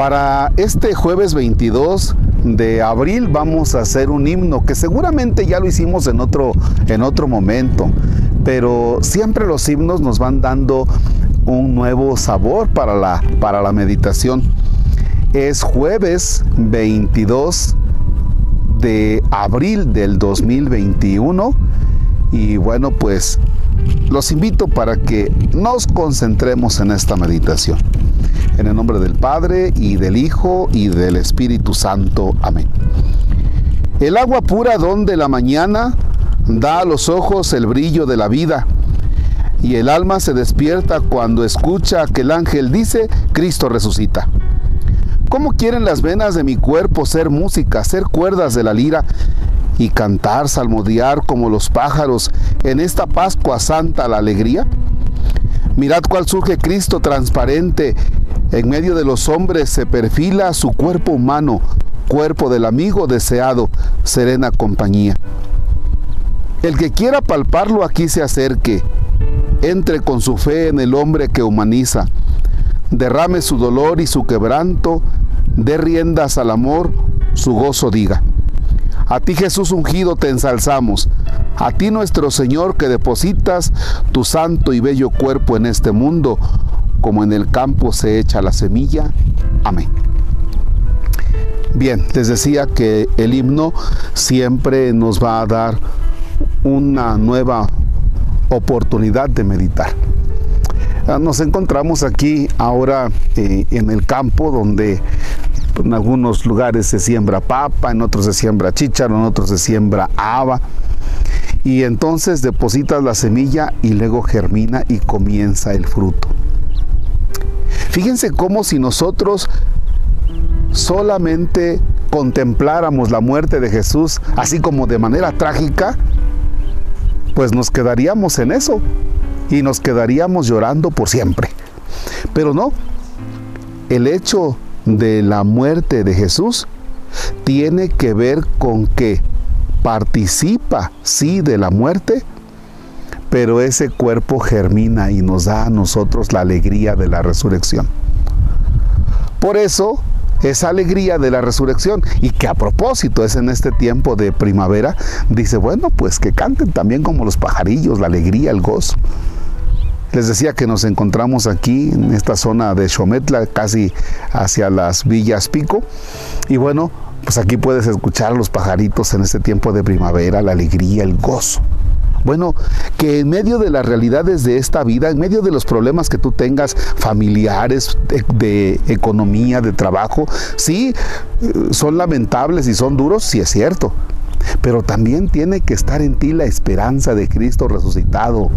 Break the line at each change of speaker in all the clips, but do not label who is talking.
Para este jueves 22 de abril vamos a hacer un himno que seguramente ya lo hicimos en otro, en otro momento, pero siempre los himnos nos van dando un nuevo sabor para la, para la meditación. Es jueves 22 de abril del 2021 y bueno pues los invito para que nos concentremos en esta meditación. En el nombre del Padre y del Hijo y del Espíritu Santo. Amén. El agua pura donde la mañana da a los ojos el brillo de la vida y el alma se despierta cuando escucha que el ángel dice, Cristo resucita. ¿Cómo quieren las venas de mi cuerpo ser música, ser cuerdas de la lira y cantar, salmodiar como los pájaros en esta Pascua Santa la alegría? Mirad cuál surge Cristo transparente, en medio de los hombres se perfila su cuerpo humano, cuerpo del amigo deseado, serena compañía. El que quiera palparlo aquí se acerque, entre con su fe en el hombre que humaniza, derrame su dolor y su quebranto, dé riendas al amor, su gozo diga. A ti Jesús ungido te ensalzamos, a ti nuestro Señor que depositas tu santo y bello cuerpo en este mundo, como en el campo se echa la semilla. Amén. Bien, les decía que el himno siempre nos va a dar una nueva oportunidad de meditar. Ah, nos encontramos aquí ahora eh, en el campo donde en algunos lugares se siembra papa, en otros se siembra chícharo, en otros se siembra haba. Y entonces depositas la semilla y luego germina y comienza el fruto. Fíjense cómo si nosotros solamente contempláramos la muerte de Jesús así como de manera trágica, pues nos quedaríamos en eso y nos quedaríamos llorando por siempre. Pero no, el hecho de la muerte de Jesús tiene que ver con que participa, sí, de la muerte, pero ese cuerpo germina y nos da a nosotros la alegría de la resurrección. Por eso, esa alegría de la resurrección y que a propósito es en este tiempo de primavera, dice, bueno, pues que canten también como los pajarillos, la alegría, el gozo. Les decía que nos encontramos aquí en esta zona de Xometla, casi hacia las Villas Pico. Y bueno, pues aquí puedes escuchar los pajaritos en este tiempo de primavera, la alegría, el gozo. Bueno, que en medio de las realidades de esta vida, en medio de los problemas que tú tengas familiares, de, de, economía, de trabajo, sí, son lamentables y son duros, sí es cierto, pero también tiene que estar en ti la esperanza de Cristo resucitado.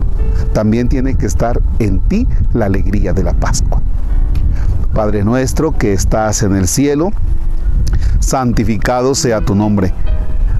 También tiene que estar en ti la alegría de la Pascua. Padre nuestro que estás en el cielo, santificado sea tu nombre.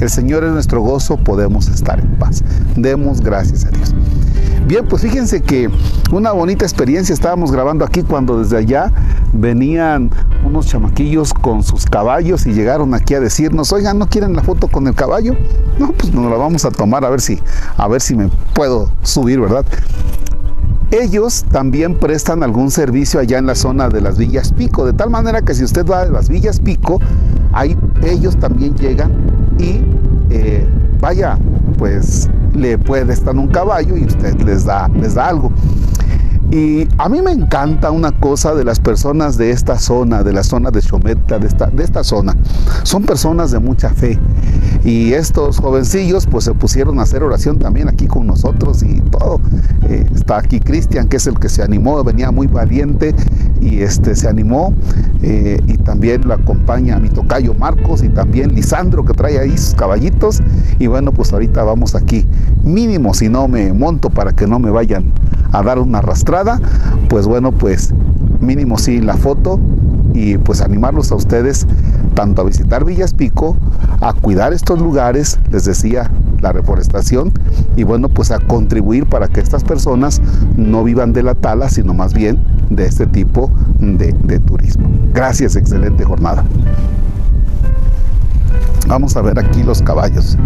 El Señor es nuestro gozo, podemos estar en paz. Demos gracias a Dios. Bien, pues fíjense que una bonita experiencia estábamos grabando aquí cuando desde allá venían unos chamaquillos con sus caballos y llegaron aquí a decirnos, oigan, ¿no quieren la foto con el caballo? No, pues nos la vamos a tomar a ver si, a ver si me puedo subir, ¿verdad? Ellos también prestan algún servicio allá en la zona de las Villas Pico, de tal manera que si usted va a las Villas Pico, ahí ellos también llegan y eh, vaya, pues le puede estar un caballo y usted les da, les da algo. Y a mí me encanta una cosa de las personas de esta zona, de la zona de Chometa, de esta, de esta zona. Son personas de mucha fe. Y estos jovencillos pues se pusieron a hacer oración también aquí con nosotros y todo. Está aquí Cristian, que es el que se animó, venía muy valiente y este se animó. Eh, y también lo acompaña mi tocayo Marcos y también Lisandro que trae ahí sus caballitos. Y bueno, pues ahorita vamos aquí. Mínimo si no me monto para que no me vayan a dar una arrastrada, pues bueno, pues mínimo sí la foto y pues animarlos a ustedes tanto a visitar Villas Pico, a cuidar estos lugares, les decía, la reforestación y bueno, pues a contribuir para que estas personas no vivan de la tala, sino más bien de este tipo de, de turismo. Gracias, excelente jornada. Vamos a ver aquí los caballos.